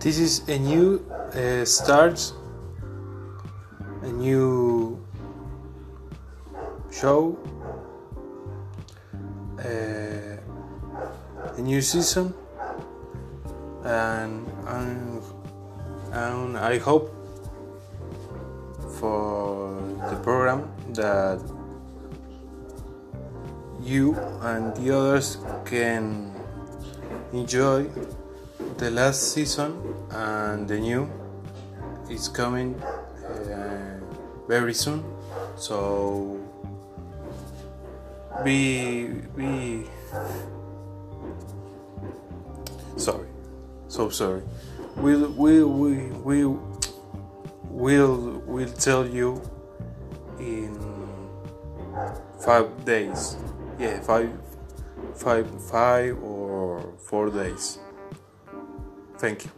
this is a new uh, start, a new show, uh, a new season, and, and and I hope for the program that you and the others can enjoy the last season and the new is coming uh, very soon. So be be sorry so sorry. We'll we we we will will tell you in five days. Yeah five five five or four days Thank you.